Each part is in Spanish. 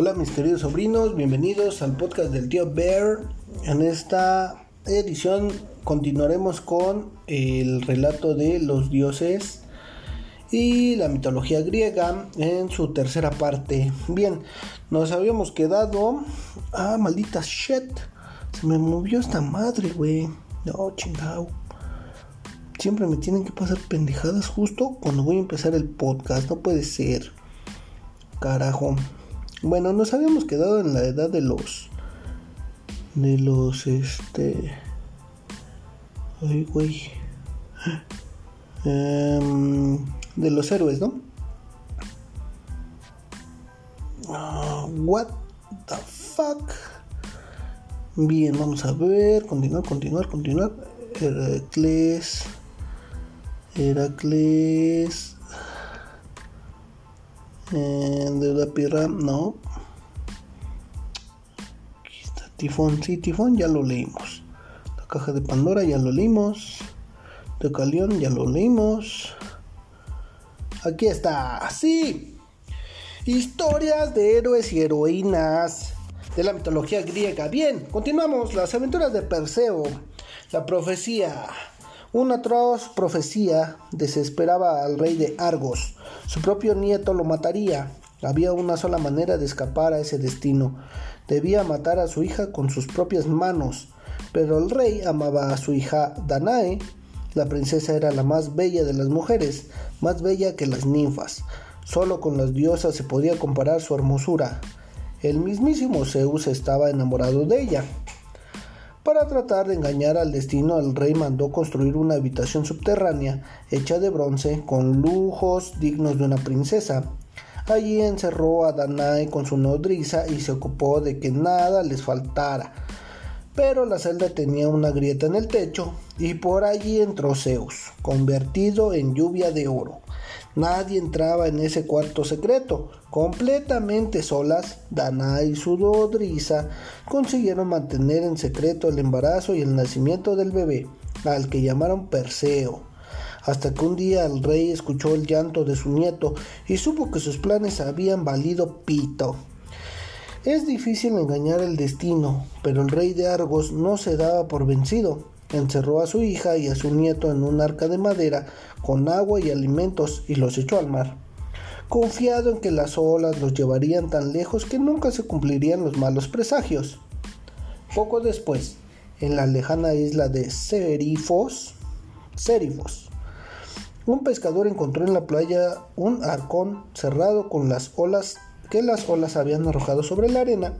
Hola mis queridos sobrinos, bienvenidos al podcast del tío Bear. En esta edición continuaremos con el relato de los dioses y la mitología griega en su tercera parte. Bien, nos habíamos quedado... Ah, maldita shit. Se me movió esta madre, güey. No, chingado. Siempre me tienen que pasar pendejadas justo cuando voy a empezar el podcast. No puede ser. Carajo. Bueno, nos habíamos quedado en la edad de los. De los. Este. Ay, güey. Em, de los héroes, ¿no? Ah, what the fuck? Bien, vamos a ver. Continuar, continuar, continuar. Heracles. Heracles. Eh, de la pirra, no. Aquí está Tifón, sí, Tifón ya lo leímos. La caja de Pandora ya lo leímos. Tecalión ya lo leímos. Aquí está, sí. Historias de héroes y heroínas de la mitología griega. Bien, continuamos. Las aventuras de Perseo. La profecía. Una atroz profecía desesperaba al rey de Argos. Su propio nieto lo mataría. Había una sola manera de escapar a ese destino. Debía matar a su hija con sus propias manos. Pero el rey amaba a su hija Danae. La princesa era la más bella de las mujeres, más bella que las ninfas. Solo con las diosas se podía comparar su hermosura. El mismísimo Zeus estaba enamorado de ella. Para tratar de engañar al destino, el rey mandó construir una habitación subterránea hecha de bronce con lujos dignos de una princesa. Allí encerró a Danae con su nodriza y se ocupó de que nada les faltara. Pero la celda tenía una grieta en el techo y por allí entró Zeus, convertido en lluvia de oro. Nadie entraba en ese cuarto secreto. Completamente solas, Danae y su nodriza consiguieron mantener en secreto el embarazo y el nacimiento del bebé, al que llamaron Perseo. Hasta que un día el rey escuchó el llanto de su nieto y supo que sus planes habían valido pito. Es difícil engañar el destino, pero el rey de Argos no se daba por vencido. Encerró a su hija y a su nieto en un arca de madera con agua y alimentos y los echó al mar, confiado en que las olas los llevarían tan lejos que nunca se cumplirían los malos presagios. Poco después, en la lejana isla de Serifos, un pescador encontró en la playa un arcón cerrado con las olas que las olas habían arrojado sobre la arena.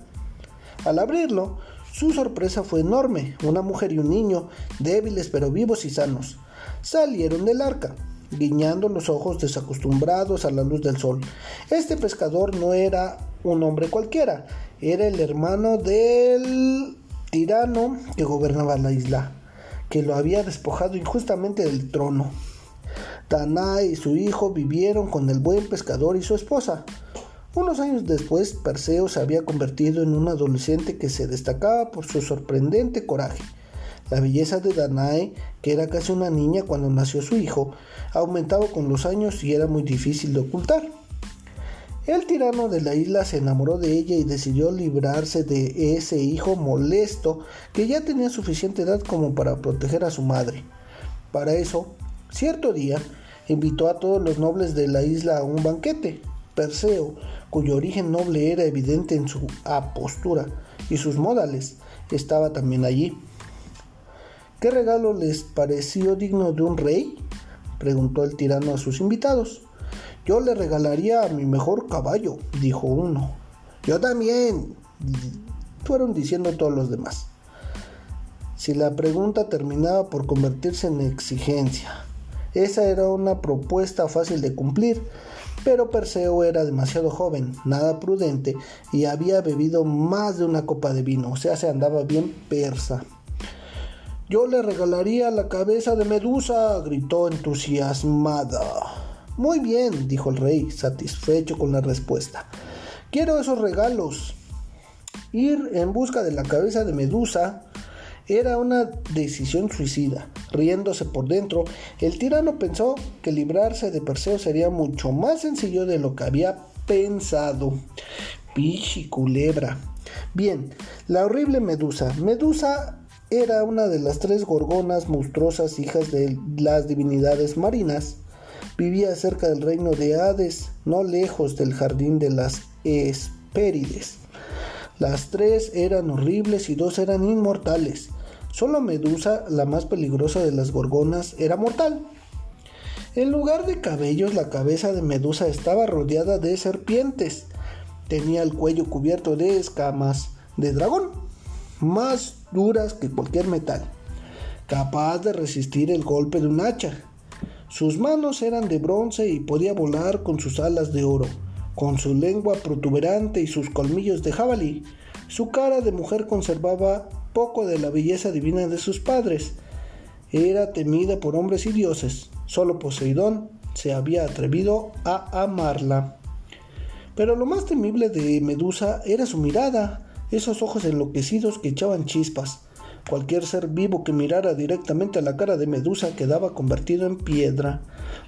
Al abrirlo, su sorpresa fue enorme. Una mujer y un niño, débiles pero vivos y sanos, salieron del arca, guiñando los ojos desacostumbrados a la luz del sol. Este pescador no era un hombre cualquiera, era el hermano del tirano que gobernaba la isla, que lo había despojado injustamente del trono. Danae y su hijo vivieron con el buen pescador y su esposa. Unos años después, Perseo se había convertido en un adolescente que se destacaba por su sorprendente coraje. La belleza de Danae, que era casi una niña cuando nació su hijo, aumentaba con los años y era muy difícil de ocultar. El tirano de la isla se enamoró de ella y decidió librarse de ese hijo molesto que ya tenía suficiente edad como para proteger a su madre. Para eso, cierto día, invitó a todos los nobles de la isla a un banquete. Perseo, cuyo origen noble era evidente en su apostura y sus modales, estaba también allí. ¿Qué regalo les pareció digno de un rey? preguntó el tirano a sus invitados. Yo le regalaría a mi mejor caballo, dijo uno. Yo también, fueron diciendo todos los demás. Si la pregunta terminaba por convertirse en exigencia, esa era una propuesta fácil de cumplir, pero Perseo era demasiado joven, nada prudente y había bebido más de una copa de vino, o sea, se andaba bien persa. Yo le regalaría la cabeza de Medusa, gritó entusiasmada. Muy bien, dijo el rey, satisfecho con la respuesta. Quiero esos regalos. Ir en busca de la cabeza de Medusa era una decisión suicida. Riéndose por dentro, el tirano pensó que librarse de Perseo sería mucho más sencillo de lo que había pensado. Pichi, culebra. Bien, la horrible Medusa. Medusa era una de las tres gorgonas monstruosas hijas de las divinidades marinas. Vivía cerca del reino de Hades, no lejos del jardín de las Hespérides. Las tres eran horribles y dos eran inmortales. Solo Medusa, la más peligrosa de las gorgonas, era mortal. En lugar de cabellos, la cabeza de Medusa estaba rodeada de serpientes. Tenía el cuello cubierto de escamas de dragón, más duras que cualquier metal, capaz de resistir el golpe de un hacha. Sus manos eran de bronce y podía volar con sus alas de oro con su lengua protuberante y sus colmillos de jabalí, su cara de mujer conservaba poco de la belleza divina de sus padres. Era temida por hombres y dioses. Solo Poseidón se había atrevido a amarla. Pero lo más temible de Medusa era su mirada, esos ojos enloquecidos que echaban chispas. Cualquier ser vivo que mirara directamente a la cara de Medusa quedaba convertido en piedra.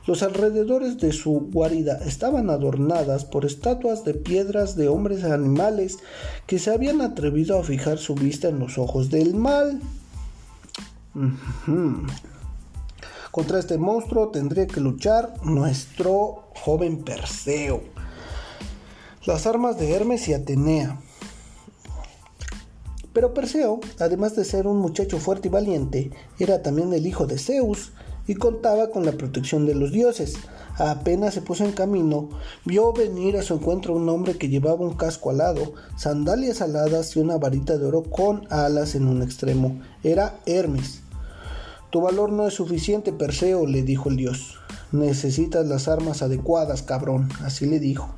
Los alrededores de su guarida estaban adornadas por estatuas de piedras de hombres y animales que se habían atrevido a fijar su vista en los ojos del mal. Contra este monstruo tendría que luchar nuestro joven Perseo. Las armas de Hermes y Atenea. Pero Perseo, además de ser un muchacho fuerte y valiente, era también el hijo de Zeus y contaba con la protección de los dioses. Apenas se puso en camino, vio venir a su encuentro un hombre que llevaba un casco alado, sandalias aladas y una varita de oro con alas en un extremo. Era Hermes. Tu valor no es suficiente, Perseo, le dijo el dios. Necesitas las armas adecuadas, cabrón, así le dijo.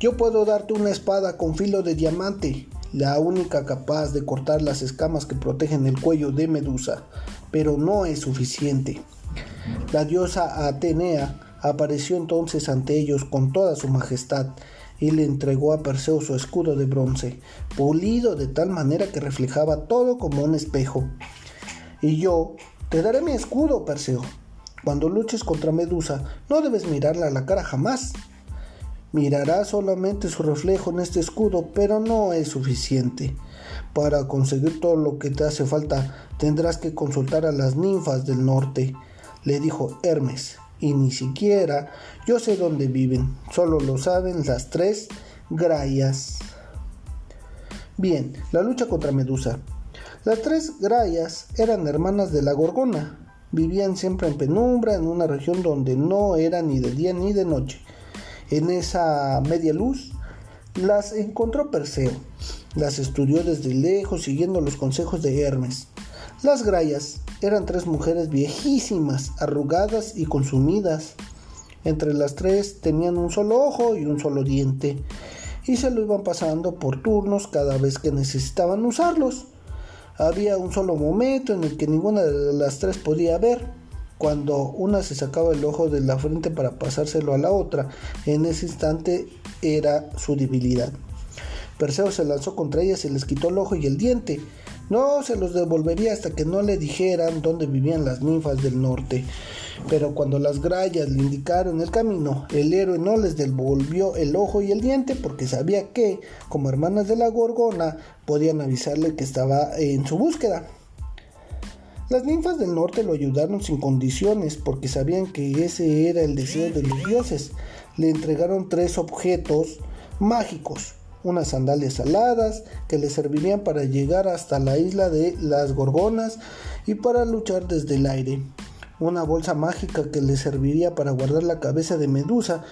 Yo puedo darte una espada con filo de diamante, la única capaz de cortar las escamas que protegen el cuello de Medusa, pero no es suficiente. La diosa Atenea apareció entonces ante ellos con toda su majestad y le entregó a Perseo su escudo de bronce, pulido de tal manera que reflejaba todo como un espejo. Y yo te daré mi escudo, Perseo. Cuando luches contra Medusa, no debes mirarla a la cara jamás. Mirarás solamente su reflejo en este escudo, pero no es suficiente. Para conseguir todo lo que te hace falta, tendrás que consultar a las ninfas del norte, le dijo Hermes. Y ni siquiera yo sé dónde viven, solo lo saben las tres Grayas. Bien, la lucha contra Medusa. Las tres Grayas eran hermanas de la Gorgona. Vivían siempre en penumbra en una región donde no era ni de día ni de noche en esa media luz, las encontró Perseo. Las estudió desde lejos siguiendo los consejos de Hermes. Las grayas eran tres mujeres viejísimas, arrugadas y consumidas. Entre las tres tenían un solo ojo y un solo diente, y se lo iban pasando por turnos cada vez que necesitaban usarlos. Había un solo momento en el que ninguna de las tres podía ver cuando una se sacaba el ojo de la frente para pasárselo a la otra. En ese instante era su debilidad. Perseo se lanzó contra ellas y les quitó el ojo y el diente. No se los devolvería hasta que no le dijeran dónde vivían las ninfas del norte. Pero cuando las grayas le indicaron el camino, el héroe no les devolvió el ojo y el diente porque sabía que, como hermanas de la gorgona, podían avisarle que estaba en su búsqueda. Las ninfas del norte lo ayudaron sin condiciones porque sabían que ese era el deseo de los dioses. Le entregaron tres objetos mágicos, unas sandalias aladas que le servirían para llegar hasta la isla de las Gorgonas y para luchar desde el aire, una bolsa mágica que le serviría para guardar la cabeza de Medusa,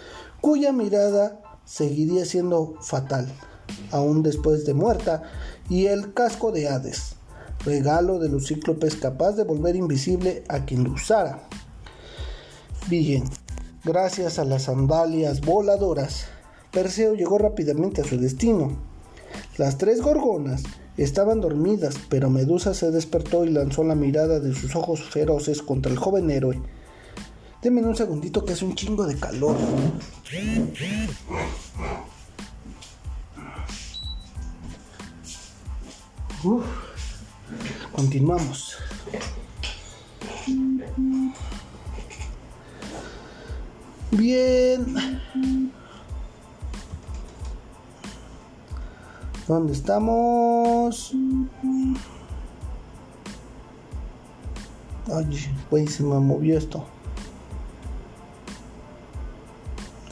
cuya mirada seguiría siendo fatal, aún después de muerta, y el casco de Hades regalo de los cíclopes capaz de volver invisible a quien lo usara. Bien, gracias a las sandalias voladoras, Perseo llegó rápidamente a su destino. Las tres gorgonas estaban dormidas, pero Medusa se despertó y lanzó la mirada de sus ojos feroces contra el joven héroe. Deme un segundito que hace un chingo de calor. Uf. Continuamos. Bien. ¿Dónde estamos? Ay, güey, se me movió esto.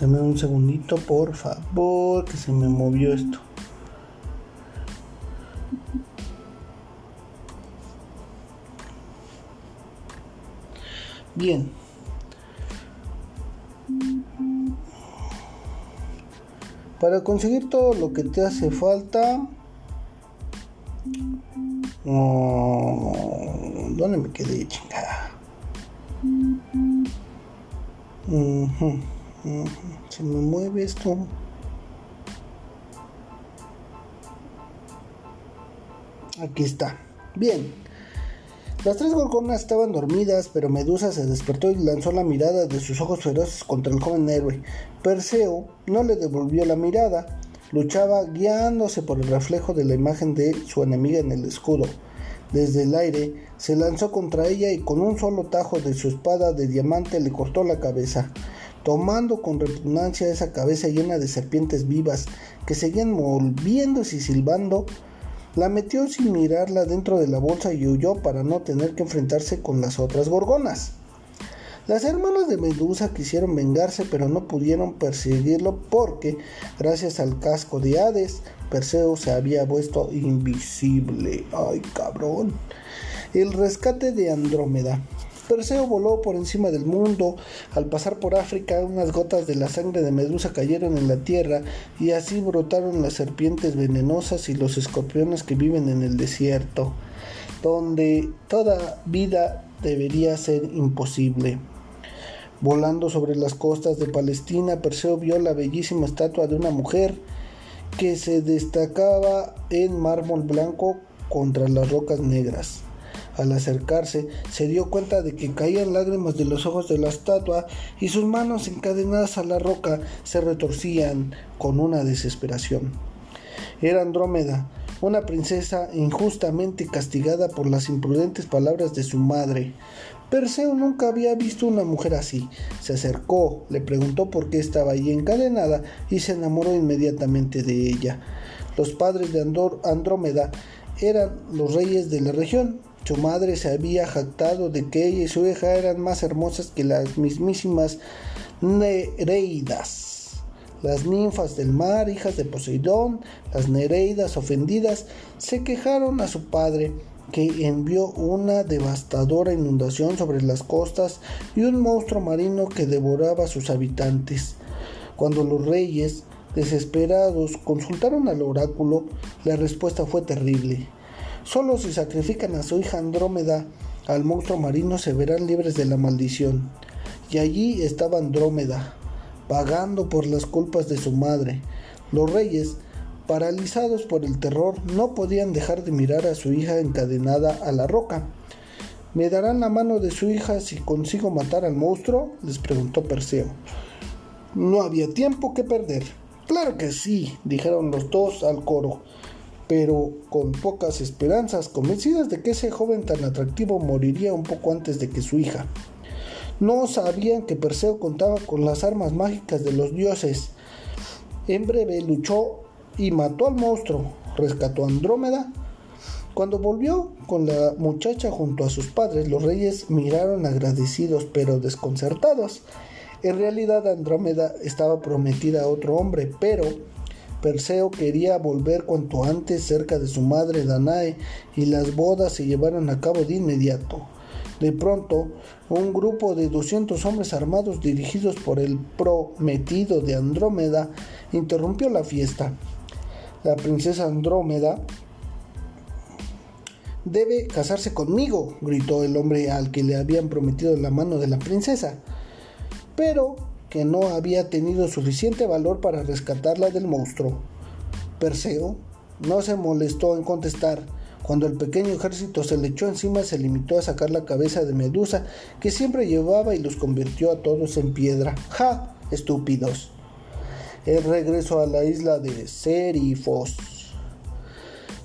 Dame un segundito, por favor, que se me movió esto. Bien. Para conseguir todo lo que te hace falta... Oh, ¿Dónde me quedé, chingada? Se me mueve esto. Aquí está. Bien. Las tres gorgonas estaban dormidas, pero Medusa se despertó y lanzó la mirada de sus ojos feroces contra el joven héroe. Perseo no le devolvió la mirada. Luchaba guiándose por el reflejo de la imagen de su enemiga en el escudo. Desde el aire se lanzó contra ella y con un solo tajo de su espada de diamante le cortó la cabeza, tomando con repugnancia esa cabeza llena de serpientes vivas que seguían moviéndose y silbando la metió sin mirarla dentro de la bolsa y huyó para no tener que enfrentarse con las otras gorgonas. Las hermanas de Medusa quisieron vengarse pero no pudieron perseguirlo porque, gracias al casco de Hades, Perseo se había vuelto invisible. ¡Ay, cabrón! El rescate de Andrómeda. Perseo voló por encima del mundo. Al pasar por África, unas gotas de la sangre de Medusa cayeron en la tierra y así brotaron las serpientes venenosas y los escorpiones que viven en el desierto, donde toda vida debería ser imposible. Volando sobre las costas de Palestina, Perseo vio la bellísima estatua de una mujer que se destacaba en mármol blanco contra las rocas negras. Al acercarse, se dio cuenta de que caían lágrimas de los ojos de la estatua y sus manos encadenadas a la roca se retorcían con una desesperación. Era Andrómeda, una princesa injustamente castigada por las imprudentes palabras de su madre. Perseo nunca había visto una mujer así. Se acercó, le preguntó por qué estaba allí encadenada y se enamoró inmediatamente de ella. Los padres de Andrómeda eran los reyes de la región su madre se había jactado de que ella y su hija eran más hermosas que las mismísimas Nereidas. Las ninfas del mar, hijas de Poseidón, las Nereidas ofendidas, se quejaron a su padre, que envió una devastadora inundación sobre las costas y un monstruo marino que devoraba a sus habitantes. Cuando los reyes, desesperados, consultaron al oráculo, la respuesta fue terrible. Solo si sacrifican a su hija Andrómeda al monstruo marino se verán libres de la maldición. Y allí estaba Andrómeda, pagando por las culpas de su madre. Los reyes, paralizados por el terror, no podían dejar de mirar a su hija encadenada a la roca. ¿Me darán la mano de su hija si consigo matar al monstruo? les preguntó Perseo. No había tiempo que perder. Claro que sí, dijeron los dos al coro pero con pocas esperanzas, convencidas de que ese joven tan atractivo moriría un poco antes de que su hija. No sabían que Perseo contaba con las armas mágicas de los dioses. En breve luchó y mató al monstruo, rescató a Andrómeda. Cuando volvió con la muchacha junto a sus padres, los reyes miraron agradecidos pero desconcertados. En realidad Andrómeda estaba prometida a otro hombre, pero Perseo quería volver cuanto antes cerca de su madre Danae y las bodas se llevaron a cabo de inmediato. De pronto, un grupo de 200 hombres armados dirigidos por el prometido de Andrómeda interrumpió la fiesta. La princesa Andrómeda debe casarse conmigo, gritó el hombre al que le habían prometido la mano de la princesa. Pero que no había tenido suficiente valor para rescatarla del monstruo. Perseo no se molestó en contestar. Cuando el pequeño ejército se le echó encima, se limitó a sacar la cabeza de Medusa, que siempre llevaba y los convirtió a todos en piedra. ¡Ja! Estúpidos. El regreso a la isla de Serifos.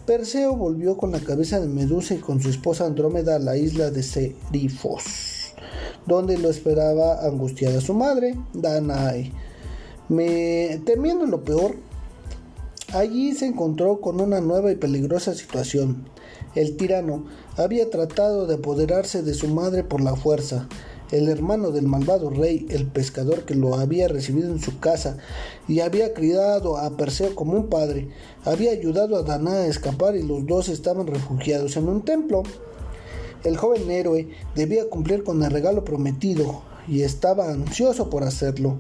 Perseo volvió con la cabeza de Medusa y con su esposa Andrómeda a la isla de Serifos donde lo esperaba angustiada su madre, Danae. Me, temiendo lo peor, Allí se encontró con una nueva y peligrosa situación. El tirano había tratado de apoderarse de su madre por la fuerza. El hermano del malvado rey, el pescador que lo había recibido en su casa y había criado a Perseo como un padre, había ayudado a Danae a escapar y los dos estaban refugiados en un templo. El joven héroe debía cumplir con el regalo prometido y estaba ansioso por hacerlo.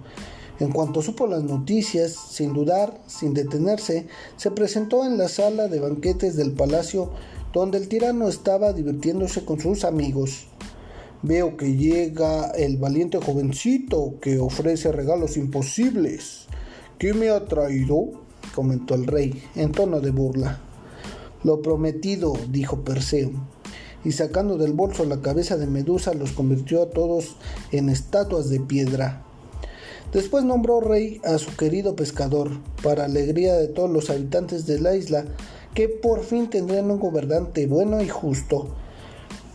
En cuanto supo las noticias, sin dudar, sin detenerse, se presentó en la sala de banquetes del palacio donde el tirano estaba divirtiéndose con sus amigos. Veo que llega el valiente jovencito que ofrece regalos imposibles. ¿Qué me ha traído? comentó el rey, en tono de burla. Lo prometido, dijo Perseo, y sacando del bolso la cabeza de Medusa los convirtió a todos en estatuas de piedra. Después nombró rey a su querido pescador, para alegría de todos los habitantes de la isla, que por fin tendrían un gobernante bueno y justo.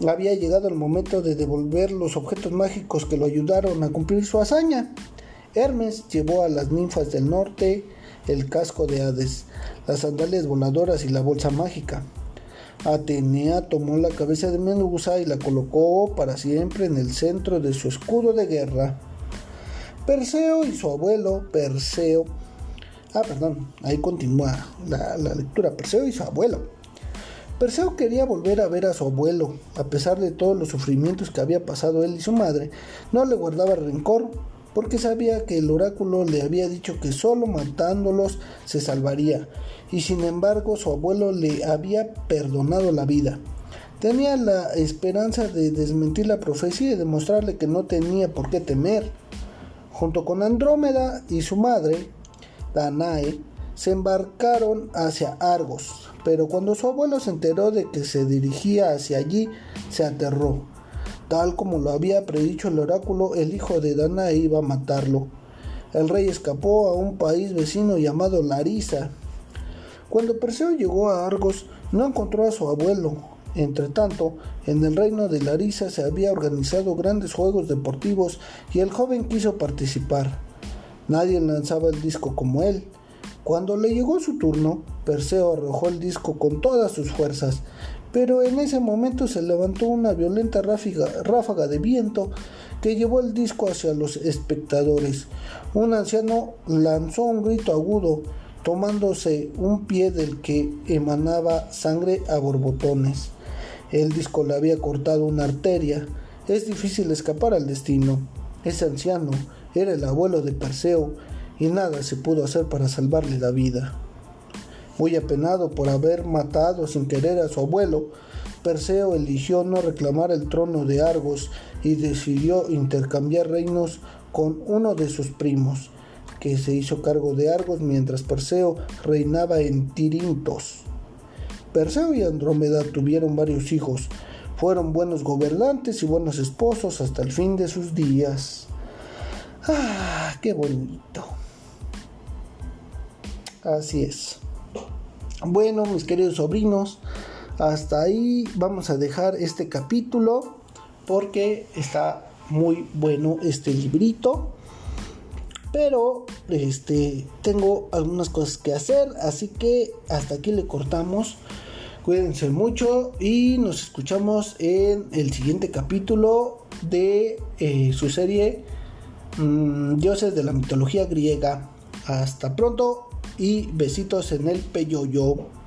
Había llegado el momento de devolver los objetos mágicos que lo ayudaron a cumplir su hazaña. Hermes llevó a las ninfas del norte el casco de Hades, las sandalias voladoras y la bolsa mágica. Atenea tomó la cabeza de Medusa y la colocó para siempre en el centro de su escudo de guerra. Perseo y su abuelo, Perseo. Ah, perdón, ahí continúa la, lectura. Perseo y su abuelo. Perseo quería volver a ver a su abuelo, a pesar de todos los sufrimientos que había pasado él y su madre, no le guardaba rencor, porque sabía que el oráculo le había dicho que solo matándolos se salvaría, y sin embargo su abuelo le había perdonado la vida. Tenía la esperanza de desmentir la profecía y demostrarle que no tenía por qué temer. Junto con Andrómeda y su madre, Danae, se embarcaron hacia Argos, pero cuando su abuelo se enteró de que se dirigía hacia allí, se aterró. Tal como lo había predicho el oráculo, el hijo de Danae iba a matarlo. El rey escapó a un país vecino llamado Larisa. Cuando Perseo llegó a Argos, no encontró a su abuelo, Entretanto, en el reino de Larisa se había organizado grandes juegos deportivos y el joven quiso participar. Nadie lanzaba el disco como él. Cuando le llegó su turno, Perseo arrojó el disco con todas sus fuerzas, pero en ese momento se levantó una violenta ráfaga, de viento que llevó el disco hacia los espectadores. Un anciano lanzó un grito agudo, tomándose un pie del que emanaba sangre a borbotones. El disco le había cortado una arteria. Es difícil escapar al destino. Ese anciano era el abuelo de Perseo y nada se pudo hacer para salvarle la vida. Muy apenado por haber matado sin querer a su abuelo, Perseo eligió no reclamar el trono de Argos y decidió intercambiar reinos con uno de sus primos, que se hizo cargo de Argos mientras Perseo reinaba en Tirintos. Perseo y Andrómeda tuvieron varios hijos. Fueron buenos gobernantes y buenos esposos hasta el fin de sus días. ¡Ah, qué bonito! Así es. Bueno, mis queridos sobrinos, hasta ahí vamos a dejar este capítulo porque está muy bueno este librito. Pero este tengo algunas cosas que hacer, así que hasta aquí le cortamos. Cuídense mucho y nos escuchamos en el siguiente capítulo de eh, su serie mm, Dioses de la mitología griega. Hasta pronto y besitos en el peyoyo.